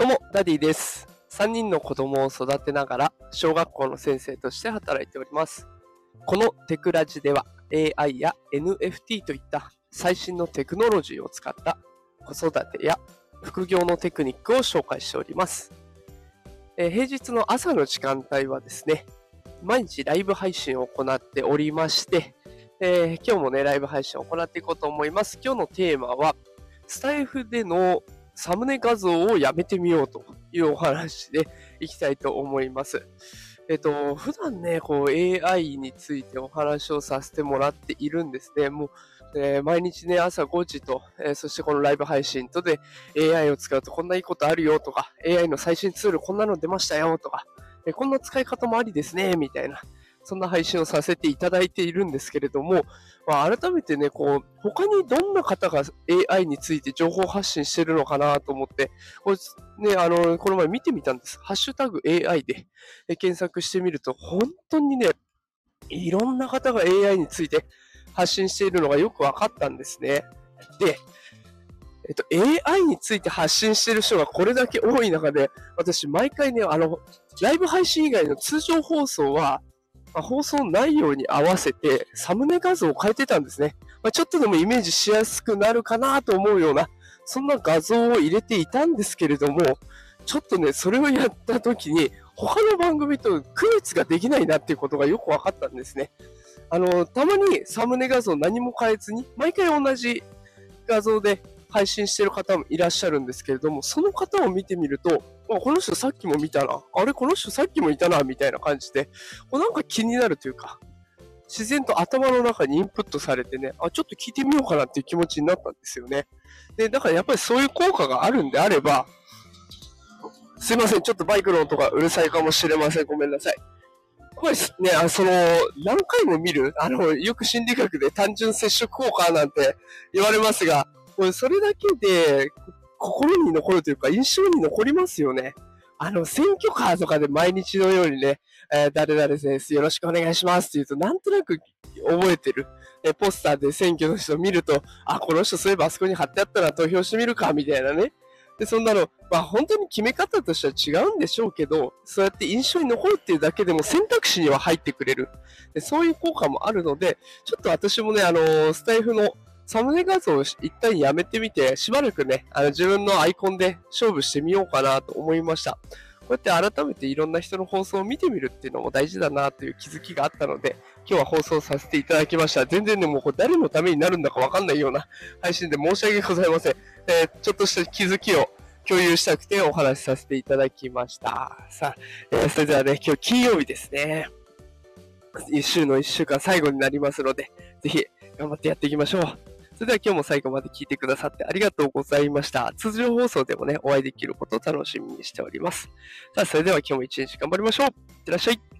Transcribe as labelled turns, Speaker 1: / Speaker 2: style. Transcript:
Speaker 1: どうも、ダディです。3人の子供を育てながら、小学校の先生として働いております。このテクラジでは、AI や NFT といった最新のテクノロジーを使った子育てや副業のテクニックを紹介しております。えー平日の朝の時間帯はですね、毎日ライブ配信を行っておりまして、えー今日もね、ライブ配信を行っていこうと思います。今日のテーマは、スタイフでのサムネ画像をやめてみようというお話でいきたいと思います。えっと、普段ね、こう AI についてお話をさせてもらっているんですね。もう、えー毎日ね、朝5時と、えーそしてこのライブ配信とで AI を使うとこんないいことあるよとか、AI の最新ツールこんなの出ましたよとか、えーこんな使い方もありですね、みたいな。そんな配信をさせていただいているんですけれども、まあ、改めてね、こう、他にどんな方が AI について情報発信してるのかなと思って、これね、あの、この前見てみたんです。ハッシュタグ AI で検索してみると、本当にね、いろんな方が AI について発信しているのがよく分かったんですね。で、えっと、AI について発信してる人がこれだけ多い中で、私、毎回ね、あの、ライブ配信以外の通常放送は、まあ放送内容に合わせてサムネ画像を変えてたんですね。まあ、ちょっとでもイメージしやすくなるかなと思うような、そんな画像を入れていたんですけれども、ちょっとね、それをやった時に、他の番組と区別ができないなっていうことがよく分かったんですね。あの、たまにサムネ画像何も変えずに、毎回同じ画像で配信してる方もいらっしゃるんですけれども、その方を見てみると、この人さっきも見たな、あれこの人さっきもいたな、みたいな感じで、こうなんか気になるというか、自然と頭の中にインプットされてね、あ、ちょっと聞いてみようかなっていう気持ちになったんですよね。で、だからやっぱりそういう効果があるんであれば、すいません、ちょっとバイクの音がうるさいかもしれません。ごめんなさい。これね、あその、何回も見る、あの、よく心理学で単純接触効果なんて言われますが、これそれだけで心に残るというか印象に残りますよね。あの、選挙カーとかで毎日のようにね、えー誰々です、よろしくお願いしますって言うと、なんとなく覚えてる。えポスターで選挙の人を見ると、あ、この人そういえばあそこに貼ってあったら投票してみるか、みたいなね。で、そんなの、まあ本当に決め方としては違うんでしょうけど、そうやって印象に残るっていうだけでも選択肢には入ってくれる。でそういう効果もあるので、ちょっと私もね、あのスタイフのサムネ画像を一旦やめてみて、しばらくね、あの自分のアイコンで勝負してみようかなと思いました。こうやって改めていろんな人の放送を見てみるっていうのも大事だなという気づきがあったので、今日は放送させていただきました。全然ね、もうこれ誰のためになるんだかわかんないような配信で申し訳ございません。えーちょっとした気づきを共有したくてお話しさせていただきました。さあ、えーそれではね、今日金曜日ですね。一週の一週間最後になりますので、ぜひ頑張ってやっていきましょう。それでは今日も最後まで聞いてくださってありがとうございました。通常放送でもね、お会いできることを楽しみにしております。さあ、それでは今日も一日頑張りましょう。いってらっしゃい。